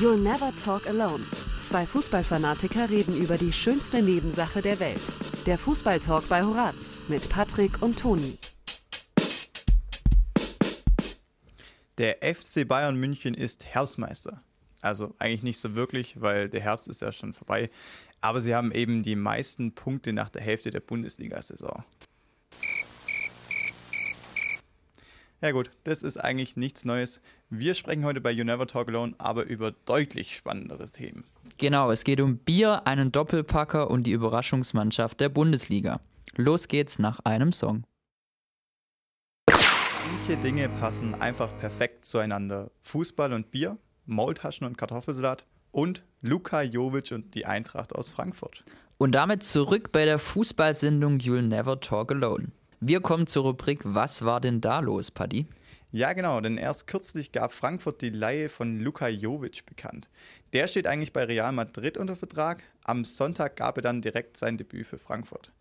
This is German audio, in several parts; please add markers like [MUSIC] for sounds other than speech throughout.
You'll Never Talk Alone. Zwei Fußballfanatiker reden über die schönste Nebensache der Welt. Der Fußballtalk bei Horaz mit Patrick und Toni. Der FC Bayern München ist Herbstmeister. Also eigentlich nicht so wirklich, weil der Herbst ist ja schon vorbei. Aber sie haben eben die meisten Punkte nach der Hälfte der Bundesliga-Saison. Ja gut, das ist eigentlich nichts Neues. Wir sprechen heute bei You Never Talk Alone aber über deutlich spannendere Themen. Genau, es geht um Bier, einen Doppelpacker und die Überraschungsmannschaft der Bundesliga. Los geht's nach einem Song. Manche Dinge passen einfach perfekt zueinander. Fußball und Bier, Maultaschen und Kartoffelsalat und Luka Jovic und die Eintracht aus Frankfurt. Und damit zurück bei der Fußballsendung You'll Never Talk Alone. Wir kommen zur Rubrik Was war denn da los, Paddy? Ja, genau, denn erst kürzlich gab Frankfurt die Leihe von Luka Jovic bekannt. Der steht eigentlich bei Real Madrid unter Vertrag. Am Sonntag gab er dann direkt sein Debüt für Frankfurt.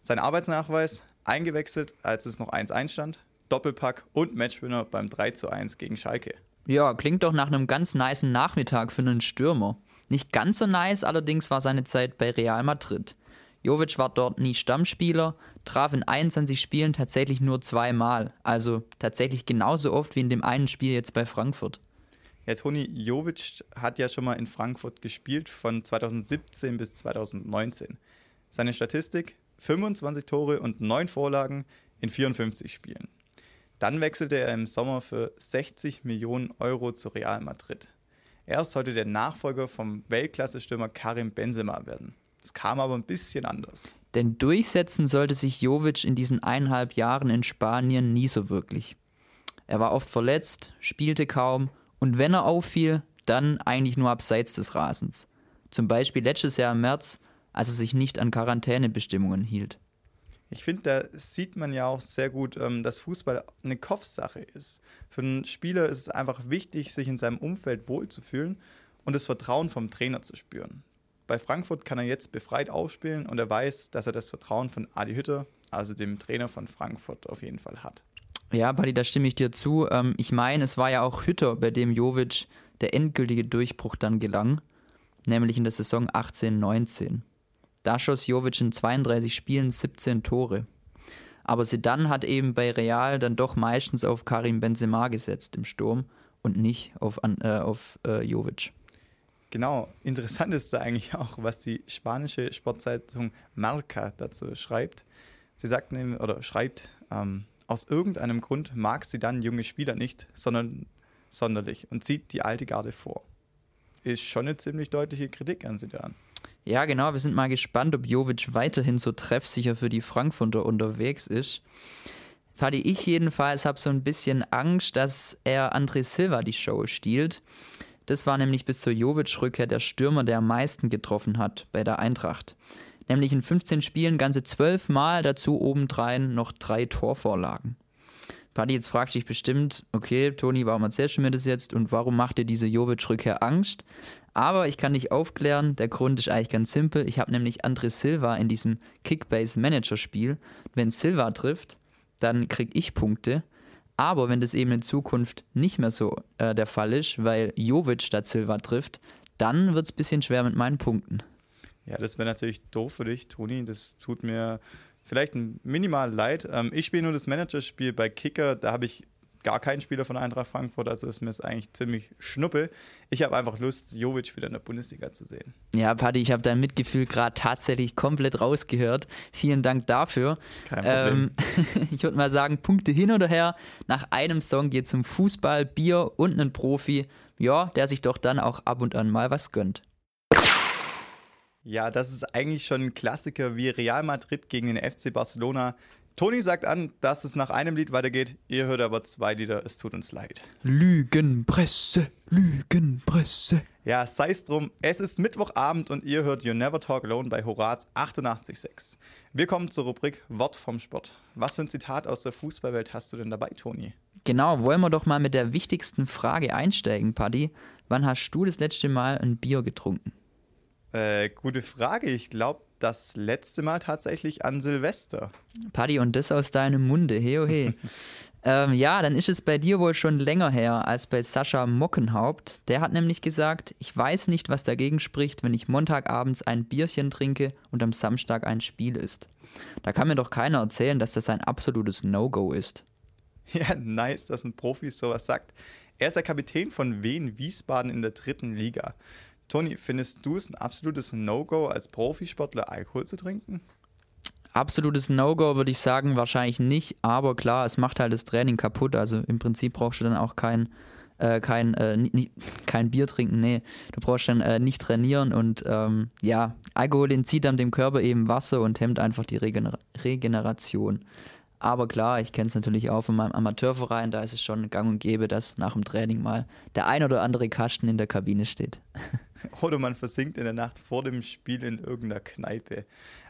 Sein Arbeitsnachweis eingewechselt, als es noch 1-1 stand, Doppelpack und Matchwinner beim 3-1 gegen Schalke. Ja, klingt doch nach einem ganz niceen Nachmittag für einen Stürmer. Nicht ganz so nice allerdings war seine Zeit bei Real Madrid. Jovic war dort nie Stammspieler, traf in 21 Spielen tatsächlich nur zweimal, also tatsächlich genauso oft wie in dem einen Spiel jetzt bei Frankfurt. Ja, Toni Jovic hat ja schon mal in Frankfurt gespielt, von 2017 bis 2019. Seine Statistik: 25 Tore und 9 Vorlagen in 54 Spielen. Dann wechselte er im Sommer für 60 Millionen Euro zu Real Madrid. Er sollte der Nachfolger vom Weltklasse-Stürmer Karim Benzema werden. Es kam aber ein bisschen anders. Denn durchsetzen sollte sich Jovic in diesen eineinhalb Jahren in Spanien nie so wirklich. Er war oft verletzt, spielte kaum und wenn er auffiel, dann eigentlich nur abseits des Rasens. Zum Beispiel letztes Jahr im März, als er sich nicht an Quarantänebestimmungen hielt. Ich finde, da sieht man ja auch sehr gut, ähm, dass Fußball eine Kopfsache ist. Für einen Spieler ist es einfach wichtig, sich in seinem Umfeld wohlzufühlen und das Vertrauen vom Trainer zu spüren. Bei Frankfurt kann er jetzt befreit aufspielen und er weiß, dass er das Vertrauen von Adi Hütter, also dem Trainer von Frankfurt, auf jeden Fall hat. Ja, Paddy, da stimme ich dir zu. Ähm, ich meine, es war ja auch Hütter, bei dem Jovic der endgültige Durchbruch dann gelang, nämlich in der Saison 18-19. Da schoss Jovic in 32 Spielen 17 Tore. Aber Sedan hat eben bei Real dann doch meistens auf Karim Benzema gesetzt im Sturm und nicht auf, äh, auf äh, Jovic. Genau, interessant ist da eigentlich [LAUGHS] auch, was die spanische Sportzeitung Marca dazu schreibt. Sie sagt oder schreibt, ähm, aus irgendeinem Grund mag sie dann junge Spieler nicht, sondern sonderlich und zieht die alte Garde vor. Ist schon eine ziemlich deutliche Kritik an sie da. Ja, genau. Wir sind mal gespannt, ob Jovic weiterhin so treffsicher für die Frankfurter unterwegs ist. Fadi, ich jedenfalls habe so ein bisschen Angst, dass er André Silva die Show stiehlt. Das war nämlich bis zur Jovic-Rückkehr der Stürmer, der am meisten getroffen hat bei der Eintracht. Nämlich in 15 Spielen ganze 12 Mal, dazu obendrein noch drei Torvorlagen. Paddy, jetzt fragt dich bestimmt, okay, Toni, warum erzählst du mir das jetzt und warum macht dir diese Jovic-Rückkehr Angst? Aber ich kann dich aufklären, der Grund ist eigentlich ganz simpel. Ich habe nämlich André Silva in diesem Kickbase-Manager-Spiel. Wenn Silva trifft, dann kriege ich Punkte aber wenn das eben in Zukunft nicht mehr so äh, der Fall ist, weil Jovic statt Silva trifft, dann wird es ein bisschen schwer mit meinen Punkten. Ja, das wäre natürlich doof für dich, Toni. Das tut mir vielleicht ein minimal leid. Ähm, ich spiele nur das Managerspiel bei Kicker. Da habe ich gar keinen Spieler von Eintracht Frankfurt, also ist mir es eigentlich ziemlich schnuppe. Ich habe einfach Lust, Jovic wieder in der Bundesliga zu sehen. Ja, Paddy, ich habe dein Mitgefühl gerade tatsächlich komplett rausgehört. Vielen Dank dafür. Kein Problem. Ähm, [LAUGHS] ich würde mal sagen, Punkte hin oder her. Nach einem Song geht zum Fußball, Bier und einen Profi, ja, der sich doch dann auch ab und an mal was gönnt. Ja, das ist eigentlich schon ein Klassiker wie Real Madrid gegen den FC Barcelona. Toni sagt an, dass es nach einem Lied weitergeht. Ihr hört aber zwei Lieder. Es tut uns leid. Lügenpresse, Lügenpresse. Ja, sei es drum. Es ist Mittwochabend und ihr hört You Never Talk Alone bei Horaz 88.6. Wir kommen zur Rubrik Wort vom Sport. Was für ein Zitat aus der Fußballwelt hast du denn dabei, Toni? Genau, wollen wir doch mal mit der wichtigsten Frage einsteigen, Paddy. Wann hast du das letzte Mal ein Bier getrunken? Äh, gute Frage. Ich glaube das letzte Mal tatsächlich an Silvester. Paddy, und das aus deinem Munde, he oh he. [LAUGHS] ähm, ja, dann ist es bei dir wohl schon länger her als bei Sascha Mockenhaupt. Der hat nämlich gesagt, ich weiß nicht, was dagegen spricht, wenn ich Montagabends ein Bierchen trinke und am Samstag ein Spiel ist. Da kann mir doch keiner erzählen, dass das ein absolutes No-Go ist. [LAUGHS] Ja, nice, dass ein Profi sowas sagt. Er ist der Kapitän von Wien Wiesbaden in der dritten Liga. Toni, findest du es ein absolutes No-Go, als Profisportler Alkohol zu trinken? Absolutes No-Go würde ich sagen, wahrscheinlich nicht, aber klar, es macht halt das Training kaputt. Also im Prinzip brauchst du dann auch kein, äh, kein, äh, nie, kein Bier trinken, nee. Du brauchst dann äh, nicht trainieren und ähm, ja, Alkohol entzieht dann dem Körper eben Wasser und hemmt einfach die Regener Regeneration. Aber klar, ich kenne es natürlich auch von meinem Amateurverein, da ist es schon gang und gäbe, dass nach dem Training mal der ein oder andere Kasten in der Kabine steht. [LAUGHS] [LAUGHS] Oder man versinkt in der Nacht vor dem Spiel in irgendeiner Kneipe.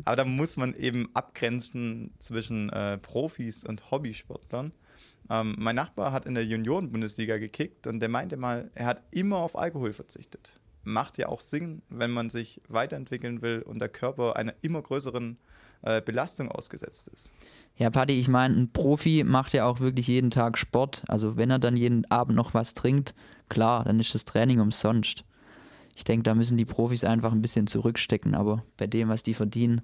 Aber da muss man eben abgrenzen zwischen äh, Profis und Hobbysportlern. Ähm, mein Nachbar hat in der Junioren-Bundesliga gekickt und der meinte mal, er hat immer auf Alkohol verzichtet. Macht ja auch Sinn, wenn man sich weiterentwickeln will und der Körper einer immer größeren äh, Belastung ausgesetzt ist. Ja, Paddy, ich meine, ein Profi macht ja auch wirklich jeden Tag Sport. Also wenn er dann jeden Abend noch was trinkt, klar, dann ist das Training umsonst ich denke, da müssen die Profis einfach ein bisschen zurückstecken. Aber bei dem, was die verdienen,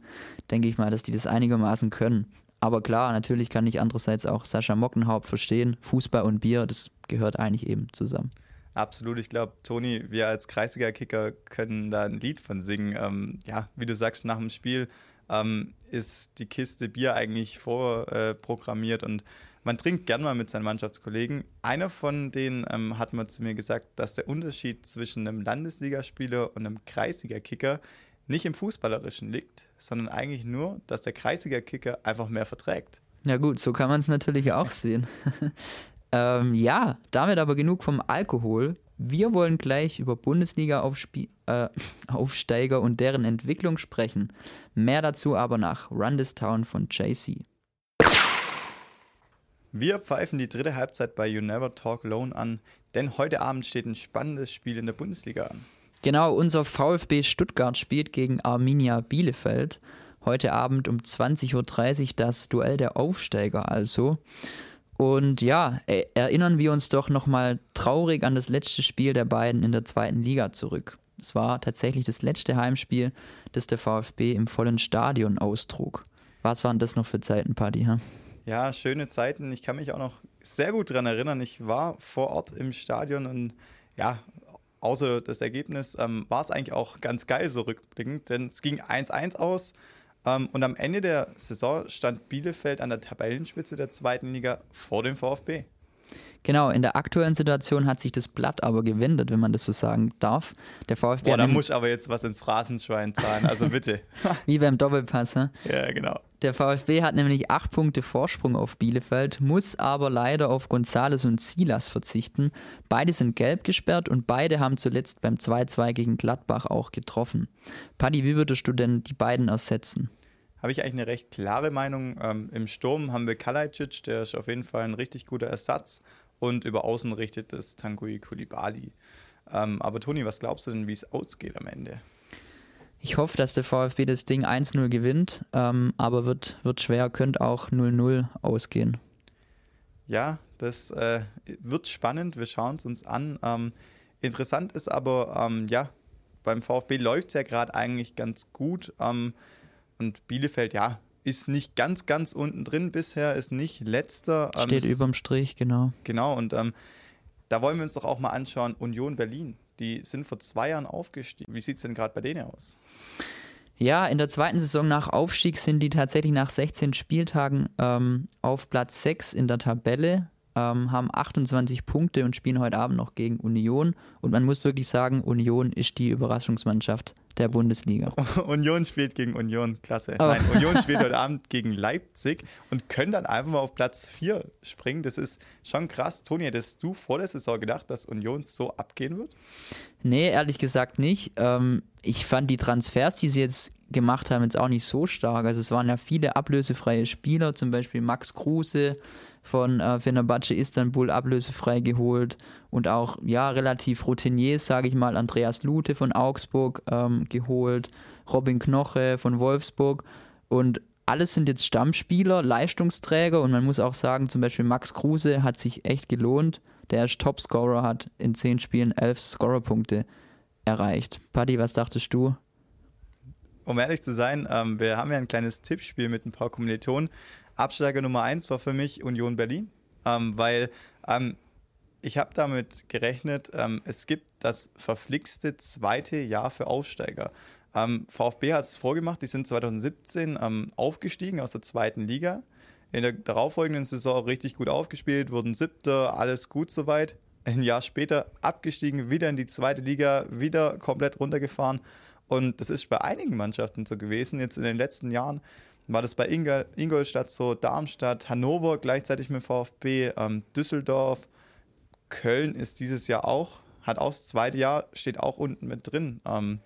denke ich mal, dass die das einigermaßen können. Aber klar, natürlich kann ich andererseits auch Sascha Mockenhaupt verstehen. Fußball und Bier, das gehört eigentlich eben zusammen. Absolut, ich glaube, Toni, wir als Kreisliga-Kicker können da ein Lied von singen. Ähm, ja, wie du sagst, nach dem Spiel ähm, ist die Kiste Bier eigentlich vorprogrammiert äh, und man trinkt gern mal mit seinen Mannschaftskollegen. Einer von denen ähm, hat mal zu mir gesagt, dass der Unterschied zwischen einem Landesligaspieler und einem Kreisliga-Kicker nicht im Fußballerischen liegt, sondern eigentlich nur, dass der Kreisliga-Kicker einfach mehr verträgt. Ja gut, so kann man es natürlich auch sehen. [LAUGHS] ähm, ja, damit aber genug vom Alkohol. Wir wollen gleich über Bundesliga-Aufsteiger äh, [LAUGHS] und deren Entwicklung sprechen. Mehr dazu aber nach Run This Town von JC. Wir pfeifen die dritte Halbzeit bei You Never Talk Alone an, denn heute Abend steht ein spannendes Spiel in der Bundesliga an. Genau, unser VfB Stuttgart spielt gegen Arminia Bielefeld. Heute Abend um 20.30 Uhr das Duell der Aufsteiger also. Und ja, erinnern wir uns doch nochmal traurig an das letzte Spiel der beiden in der zweiten Liga zurück. Es war tatsächlich das letzte Heimspiel, das der VfB im vollen Stadion austrug. Was waren das noch für Zeiten, Paddy? Huh? Ja, schöne Zeiten. Ich kann mich auch noch sehr gut daran erinnern. Ich war vor Ort im Stadion und ja, außer das Ergebnis ähm, war es eigentlich auch ganz geil so rückblickend, denn es ging 1-1 aus. Ähm, und am Ende der Saison stand Bielefeld an der Tabellenspitze der zweiten Liga vor dem VfB. Genau, in der aktuellen Situation hat sich das Blatt aber gewendet, wenn man das so sagen darf. Der VfB Boah, da muss aber jetzt was ins Phrasenschwein zahlen, also [LAUGHS] bitte. Wie beim Doppelpass, ne? Ja, genau. Der VfB hat nämlich acht Punkte Vorsprung auf Bielefeld, muss aber leider auf Gonzales und Silas verzichten. Beide sind gelb gesperrt und beide haben zuletzt beim 2-2 gegen Gladbach auch getroffen. Paddy, wie würdest du denn die beiden ersetzen? Habe ich eigentlich eine recht klare Meinung. Ähm, Im Sturm haben wir Kalajdzic, der ist auf jeden Fall ein richtig guter Ersatz und über Außen richtet es Tanguy Kulibali. Ähm, aber Toni, was glaubst du denn, wie es ausgeht am Ende? Ich hoffe, dass der VfB das Ding 1-0 gewinnt, ähm, aber wird, wird schwer, könnte auch 0-0 ausgehen. Ja, das äh, wird spannend, wir schauen es uns an. Ähm, interessant ist aber, ähm, ja, beim VfB läuft es ja gerade eigentlich ganz gut. Und Bielefeld, ja, ist nicht ganz, ganz unten drin bisher, ist nicht letzter. Ähm, Steht überm Strich, genau. Genau, und ähm, da wollen wir uns doch auch mal anschauen, Union Berlin. Die sind vor zwei Jahren aufgestiegen. Wie sieht es denn gerade bei denen aus? Ja, in der zweiten Saison nach Aufstieg sind die tatsächlich nach 16 Spieltagen ähm, auf Platz 6 in der Tabelle, ähm, haben 28 Punkte und spielen heute Abend noch gegen Union. Und man muss wirklich sagen, Union ist die Überraschungsmannschaft der Bundesliga. [LAUGHS] Union spielt gegen Union, klasse. Oh. Nein, Union spielt heute [LAUGHS] Abend gegen Leipzig und können dann einfach mal auf Platz 4 springen. Das ist schon krass. Toni, hättest du vor der Saison gedacht, dass Union so abgehen wird? Nee, ehrlich gesagt nicht. Ähm, ich fand die Transfers, die sie jetzt gemacht haben, jetzt auch nicht so stark. Also es waren ja viele ablösefreie Spieler, zum Beispiel Max Kruse von äh, Fenerbahce Istanbul ablösefrei geholt und auch ja relativ Routiniers, sage ich mal, Andreas Lute von Augsburg ähm, geholt, Robin Knoche von Wolfsburg und alles sind jetzt Stammspieler, Leistungsträger und man muss auch sagen, zum Beispiel Max Kruse hat sich echt gelohnt. Der ist Topscorer, hat in zehn Spielen elf Scorerpunkte erreicht. Paddy, was dachtest du? Um ehrlich zu sein, ähm, wir haben ja ein kleines Tippspiel mit ein paar Kommilitonen. Absteiger Nummer eins war für mich Union Berlin, ähm, weil ähm, ich habe damit gerechnet, ähm, es gibt das verflixte zweite Jahr für Aufsteiger. Ähm, VfB hat es vorgemacht, die sind 2017 ähm, aufgestiegen aus der zweiten Liga. In der darauffolgenden Saison richtig gut aufgespielt, wurden siebter, alles gut soweit. Ein Jahr später abgestiegen, wieder in die zweite Liga, wieder komplett runtergefahren. Und das ist bei einigen Mannschaften so gewesen. Jetzt in den letzten Jahren war das bei Ingol Ingolstadt so, Darmstadt, Hannover gleichzeitig mit VfB, ähm, Düsseldorf, Köln ist dieses Jahr auch, hat auch das zweite Jahr, steht auch unten mit drin. Ähm,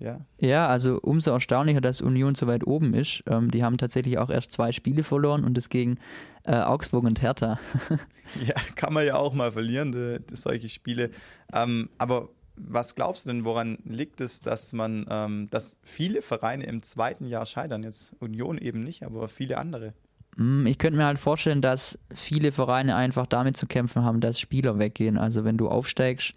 ja. ja, also umso erstaunlicher, dass Union so weit oben ist. Ähm, die haben tatsächlich auch erst zwei Spiele verloren und das gegen äh, Augsburg und Hertha. [LAUGHS] ja, kann man ja auch mal verlieren, die, die solche Spiele. Ähm, aber was glaubst du denn, woran liegt es, dass man, ähm, dass viele Vereine im zweiten Jahr scheitern? Jetzt Union eben nicht, aber viele andere. Hm, ich könnte mir halt vorstellen, dass viele Vereine einfach damit zu kämpfen haben, dass Spieler weggehen. Also wenn du aufsteigst,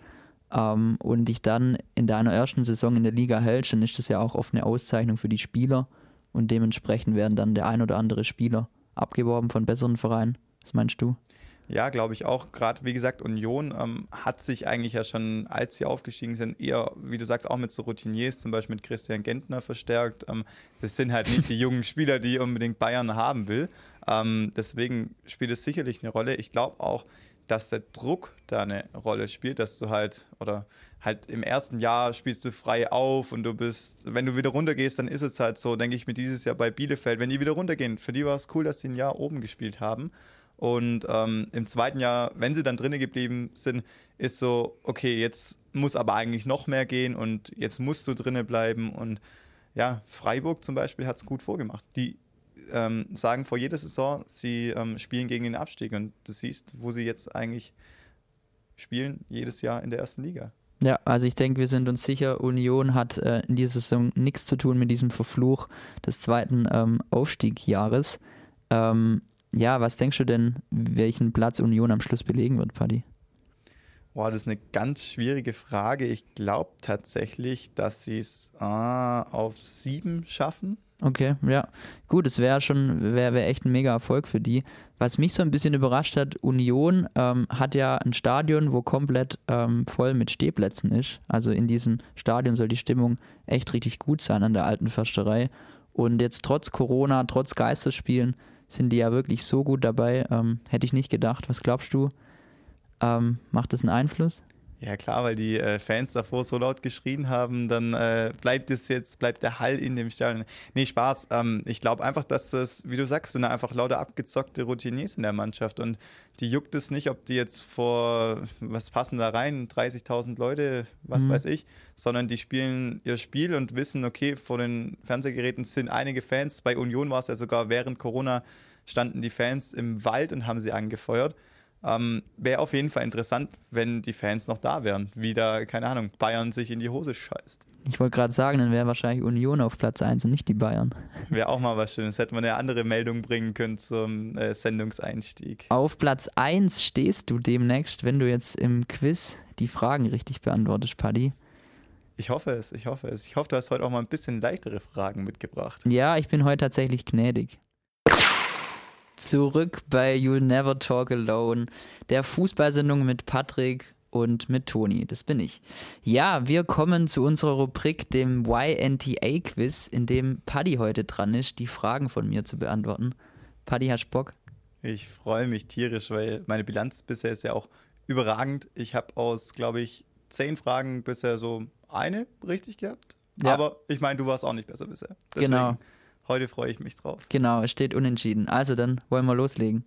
ähm, und dich dann in deiner ersten Saison in der Liga hältst, dann ist das ja auch oft eine Auszeichnung für die Spieler und dementsprechend werden dann der ein oder andere Spieler abgeworben von besseren Vereinen. Was meinst du? Ja, glaube ich auch. Gerade wie gesagt, Union ähm, hat sich eigentlich ja schon, als sie aufgestiegen sind, eher, wie du sagst, auch mit so Routiniers, zum Beispiel mit Christian Gentner verstärkt. Ähm, das sind halt nicht die jungen Spieler, die unbedingt Bayern haben will. Ähm, deswegen spielt es sicherlich eine Rolle. Ich glaube auch, dass der Druck da eine Rolle spielt, dass du halt, oder halt im ersten Jahr spielst du frei auf und du bist, wenn du wieder runtergehst, dann ist es halt so, denke ich mir dieses Jahr bei Bielefeld, wenn die wieder runtergehen, für die war es cool, dass sie ein Jahr oben gespielt haben. Und ähm, im zweiten Jahr, wenn sie dann drinnen geblieben sind, ist so, okay, jetzt muss aber eigentlich noch mehr gehen und jetzt musst du drinnen bleiben. Und ja, Freiburg zum Beispiel hat es gut vorgemacht. Die ähm, sagen vor jeder Saison, sie ähm, spielen gegen den Abstieg und du siehst, wo sie jetzt eigentlich spielen, jedes Jahr in der ersten Liga. Ja, also ich denke, wir sind uns sicher, Union hat äh, in dieser Saison nichts zu tun mit diesem Verfluch des zweiten ähm, Aufstiegjahres. Ähm, ja, was denkst du denn, welchen Platz Union am Schluss belegen wird, Paddy? Boah, das ist eine ganz schwierige Frage. Ich glaube tatsächlich, dass sie es äh, auf sieben schaffen. Okay, ja. Gut, es wäre schon, wäre wär echt ein mega Erfolg für die. Was mich so ein bisschen überrascht hat, Union ähm, hat ja ein Stadion, wo komplett ähm, voll mit Stehplätzen ist. Also in diesem Stadion soll die Stimmung echt richtig gut sein an der alten Försterei. Und jetzt trotz Corona, trotz Geisterspielen, sind die ja wirklich so gut dabei. Ähm, hätte ich nicht gedacht. Was glaubst du? Ähm, macht das einen Einfluss? Ja klar, weil die äh, Fans davor so laut geschrien haben, dann äh, bleibt es jetzt, bleibt der Hall in dem Stadion. Nee, Spaß. Ähm, ich glaube einfach, dass das, wie du sagst, sind einfach lauter abgezockte Routiniers in der Mannschaft und die juckt es nicht, ob die jetzt vor, was passen da rein, 30.000 Leute, was mhm. weiß ich, sondern die spielen ihr Spiel und wissen, okay, vor den Fernsehgeräten sind einige Fans. Bei Union war es ja sogar während Corona standen die Fans im Wald und haben sie angefeuert. Ähm, Wäre auf jeden Fall interessant, wenn die Fans noch da wären. Wie da, keine Ahnung, Bayern sich in die Hose scheißt. Ich wollte gerade sagen, dann wäre wahrscheinlich Union auf Platz 1 und nicht die Bayern. [LAUGHS] Wäre auch mal was Schönes. Hätte man eine andere Meldung bringen können zum äh, Sendungseinstieg. Auf Platz 1 stehst du demnächst, wenn du jetzt im Quiz die Fragen richtig beantwortest, Paddy. Ich hoffe es, ich hoffe es. Ich hoffe, du hast heute auch mal ein bisschen leichtere Fragen mitgebracht. Ja, ich bin heute tatsächlich gnädig zurück bei You'll Never Talk Alone, der Fußballsendung mit Patrick und mit Toni. Das bin ich. Ja, wir kommen zu unserer Rubrik, dem YNTA-Quiz, in dem Paddy heute dran ist, die Fragen von mir zu beantworten. Paddy, hast du Bock? Ich freue mich tierisch, weil meine Bilanz bisher ist ja auch überragend. Ich habe aus, glaube ich, zehn Fragen bisher so eine richtig gehabt. Ja. Aber ich meine, du warst auch nicht besser bisher. Deswegen genau. Heute freue ich mich drauf. Genau, es steht unentschieden. Also dann wollen wir loslegen.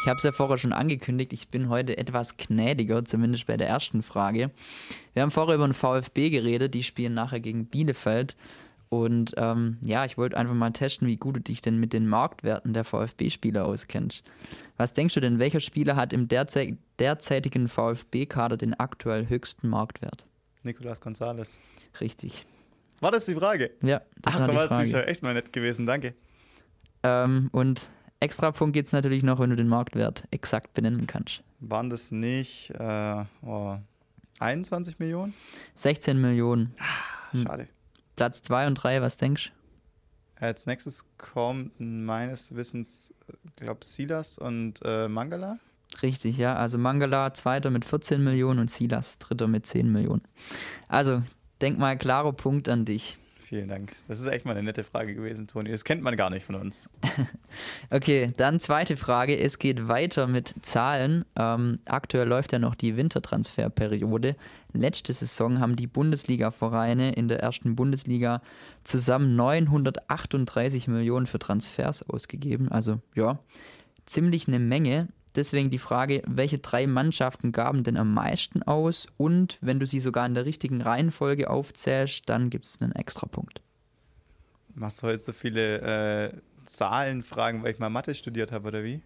Ich habe es ja vorher schon angekündigt, ich bin heute etwas gnädiger, zumindest bei der ersten Frage. Wir haben vorher über den VfB geredet, die spielen nachher gegen Bielefeld. Und ähm, ja, ich wollte einfach mal testen, wie gut du dich denn mit den Marktwerten der VfB-Spieler auskennst. Was denkst du denn, welcher Spieler hat im derzeit, derzeitigen VfB-Kader den aktuell höchsten Marktwert? Nicolas Gonzalez. Richtig. War das die Frage? Ja, das Ach, war die Frage. ist ja echt mal nett gewesen, danke. Ähm, und extra Punkt gibt es natürlich noch, wenn du den Marktwert exakt benennen kannst. Waren das nicht äh, oh, 21 Millionen? 16 Millionen. Hm. Schade. Platz 2 und 3, was denkst Als nächstes kommt meines Wissens, glaube Silas und äh, Mangala. du? Richtig, ja. Also Mangala zweiter mit 14 Millionen und Silas dritter mit 10 Millionen. Also, denk mal, klarer Punkt an dich. Vielen Dank. Das ist echt mal eine nette Frage gewesen, Toni. Das kennt man gar nicht von uns. [LAUGHS] Okay, dann zweite Frage. Es geht weiter mit Zahlen. Ähm, aktuell läuft ja noch die Wintertransferperiode. Letzte Saison haben die Bundesliga-Vereine in der ersten Bundesliga zusammen 938 Millionen für Transfers ausgegeben. Also ja, ziemlich eine Menge. Deswegen die Frage, welche drei Mannschaften gaben denn am meisten aus? Und wenn du sie sogar in der richtigen Reihenfolge aufzählst, dann gibt es einen Extrapunkt. Machst du heute so viele äh, Zahlenfragen, weil ich mal Mathe studiert habe, oder wie?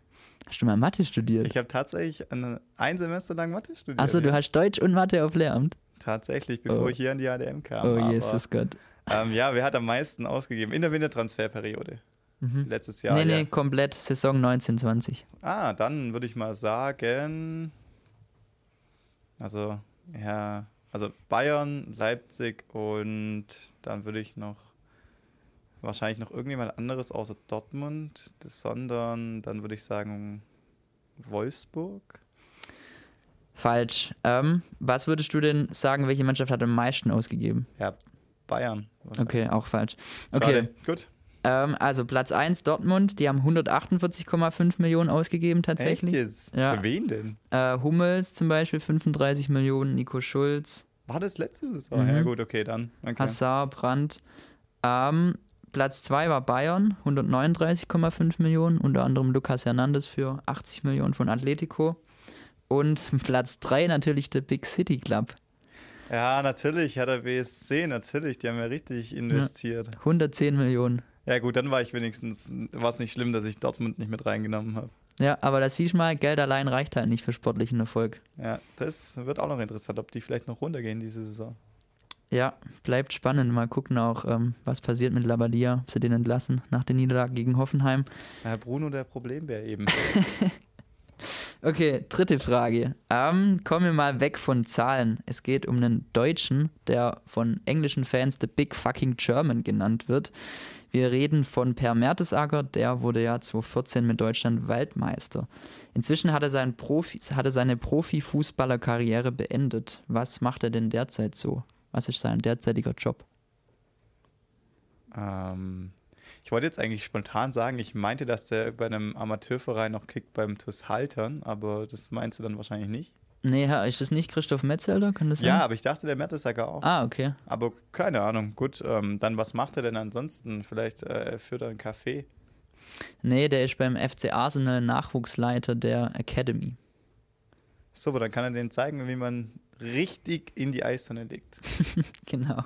Hast du mal Mathe studiert? Ich habe tatsächlich ein, ein Semester lang Mathe studiert. Achso, du ja. hast Deutsch und Mathe auf Lehramt. Tatsächlich, bevor Oh. ich hier an die ADM kam. Oh, Jesus Gott. Ähm, ja, wer hat am meisten ausgegeben? In der Wintertransferperiode. Mhm. Letztes Jahr. nee, ja. nee, komplett Saison 1920. Ah, dann würde ich mal sagen. Also, ja. Also Bayern, Leipzig und dann würde ich noch. Wahrscheinlich noch irgendjemand anderes außer Dortmund, sondern dann würde ich sagen Wolfsburg. Falsch. Ähm, was würdest du denn sagen, welche Mannschaft hat am meisten ausgegeben? Ja, Bayern. Okay, auch falsch. Okay, Schade. Gut. Ähm, also Platz 1 Dortmund, die haben 148,5 Millionen ausgegeben tatsächlich. Echt jetzt? Ja. Für wen denn? Äh, Hummels zum Beispiel 35 Millionen, Nico Schulz, War das letzte Saison? Mhm. Ja, gut, okay, dann. Okay. Hazard, Brandt. Ähm, Platz 2 war Bayern, 139,5 Millionen, unter anderem Lucas Hernandez für 80 Millionen von Atletico. Und [LAUGHS] Platz 3 natürlich der Big City Club, Ja, natürlich, hat der BSC, natürlich, die haben ja richtig investiert. 110 Millionen. Ja. gut, dann war ich wenigstens, war es nicht schlimm, dass ich Dortmund nicht mit reingenommen habe. Ja, aber das siehst du mal, Geld allein reicht halt nicht für sportlichen Erfolg. Ja, das wird auch noch interessant, ob die vielleicht noch runtergehen diese Saison. Ja, bleibt spannend. Mal gucken auch, ähm, was passiert mit Labadia, ob sie den entlassen nach der Niederlage gegen Hoffenheim. Ja, Bruno der Problembär eben. [LAUGHS] Okay, dritte Frage. Ähm, kommen wir mal weg von Zahlen. Es geht um einen Deutschen, der von englischen Fans The Big Fucking German genannt wird. Wir reden von Per Mertesacker, der wurde ja 2014 mit Deutschland Weltmeister. Inzwischen hat er, seinen Profi, hat er seine Profifußballerkarriere beendet. Was macht er denn derzeit so? Was ist sein derzeitiger Job? ähm, ich wollte jetzt eigentlich spontan sagen, ich meinte, dass der bei einem Amateurverein noch kickt beim TuS Haltern, aber das meinst du dann wahrscheinlich nicht. Nee, ist das nicht Christoph Metzelder? Kann das sein? Ja, aber ich dachte, der Mertesacker auch. Ah, okay. Aber keine Ahnung. Gut, ähm, dann was macht er denn ansonsten? Vielleicht äh, führt er einen Café. Nee, der ist beim FC Arsenal Nachwuchsleiter der Academy. So, aber dann kann er denen zeigen, wie man richtig in die Eistonne legt. [LAUGHS] Genau.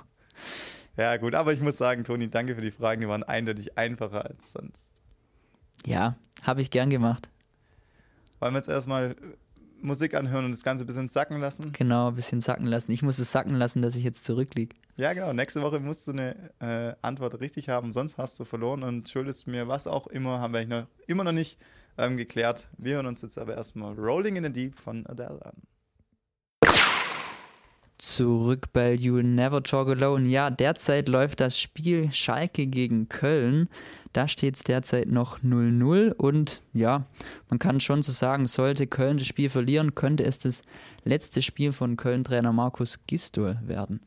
Ja, gut, aber ich muss sagen, Toni, danke für die Fragen. Die waren eindeutig einfacher als sonst. Ja, habe ich gern gemacht. Wollen wir jetzt erstmal Musik anhören und das Ganze ein bisschen sacken lassen? Genau, ein bisschen sacken lassen. Ich muss es sacken lassen, dass ich jetzt zurückliege. Ja, genau. Nächste Woche musst du eine äh, Antwort richtig haben, sonst hast du verloren und schuldest mir was auch immer, haben wir noch, immer noch nicht ähm, geklärt. Wir hören uns jetzt aber erstmal Rolling in the Deep von Adele an. Zurück bei You'll Never Talk Alone. Ja, derzeit läuft das Spiel Schalke gegen Köln. Da steht es derzeit noch 0-0 und ja, man kann schon so sagen, sollte Köln das Spiel verlieren, könnte es das letzte Spiel von Köln-Trainer Markus Gistol werden.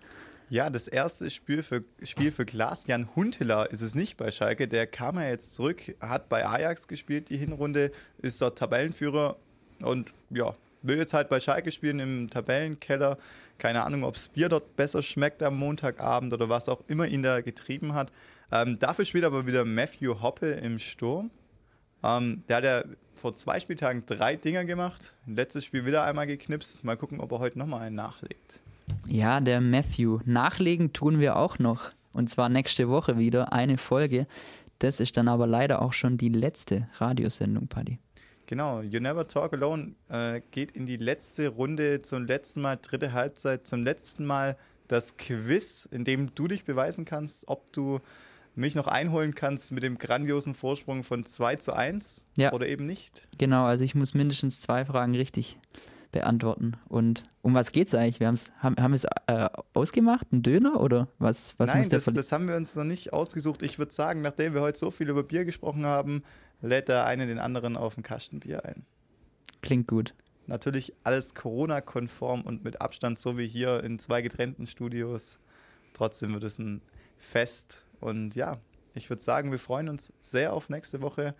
Ja, das erste Spiel für, Spiel für Klaas-Jan Huntelaar ist es nicht bei Schalke. Der kam ja jetzt zurück, hat bei Ajax gespielt die Hinrunde, ist dort Tabellenführer und ja, will jetzt halt bei Schalke spielen im Tabellenkeller. Keine Ahnung, ob das Bier dort besser schmeckt am Montagabend oder was auch immer ihn da getrieben hat. Ähm, dafür spielt aber wieder Matthew Hoppe im Sturm. Ähm, der hat ja vor zwei Spieltagen drei Dinger gemacht. Letztes Spiel wieder einmal geknipst. Mal gucken, ob er heute nochmal einen nachlegt. Ja, der Matthew. Nachlegen tun wir auch noch Und zwar nächste Woche wieder eine Folge. Das ist dann aber leider auch schon die letzte Radiosendung, Paddy. Genau, You Never Talk Alone äh, geht in die letzte Runde, zum letzten Mal dritte Halbzeit, zum letzten Mal das Quiz, in dem du dich beweisen kannst, ob du mich noch einholen kannst mit dem grandiosen Vorsprung von 2 zu 1 ja. oder eben nicht. Genau, also ich muss mindestens zwei Fragen richtig beantworten. Und um was geht es eigentlich? Wir haben, haben es äh, ausgemacht, ein Döner oder was, was Nein, muss der das, das haben wir uns noch nicht ausgesucht. Ich würde sagen, nachdem wir heute so viel über Bier gesprochen haben, lädt der eine den anderen auf ein Kastenbier ein. Klingt gut. Natürlich alles Corona-konform und mit Abstand, so wie hier in zwei getrennten Studios. Trotzdem wird es ein Fest. Und ja, ich würde sagen, wir freuen uns sehr auf nächste Woche.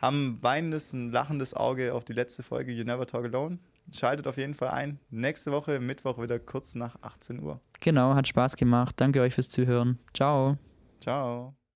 Haben ein weinendes, ein lachendes Auge auf die letzte Folge You Never Talk Alone. Schaltet auf jeden Fall ein. Nächste Woche, Mittwoch, wieder kurz nach 18 Uhr. Genau, hat Spaß gemacht. Danke euch fürs Zuhören. Ciao. Ciao.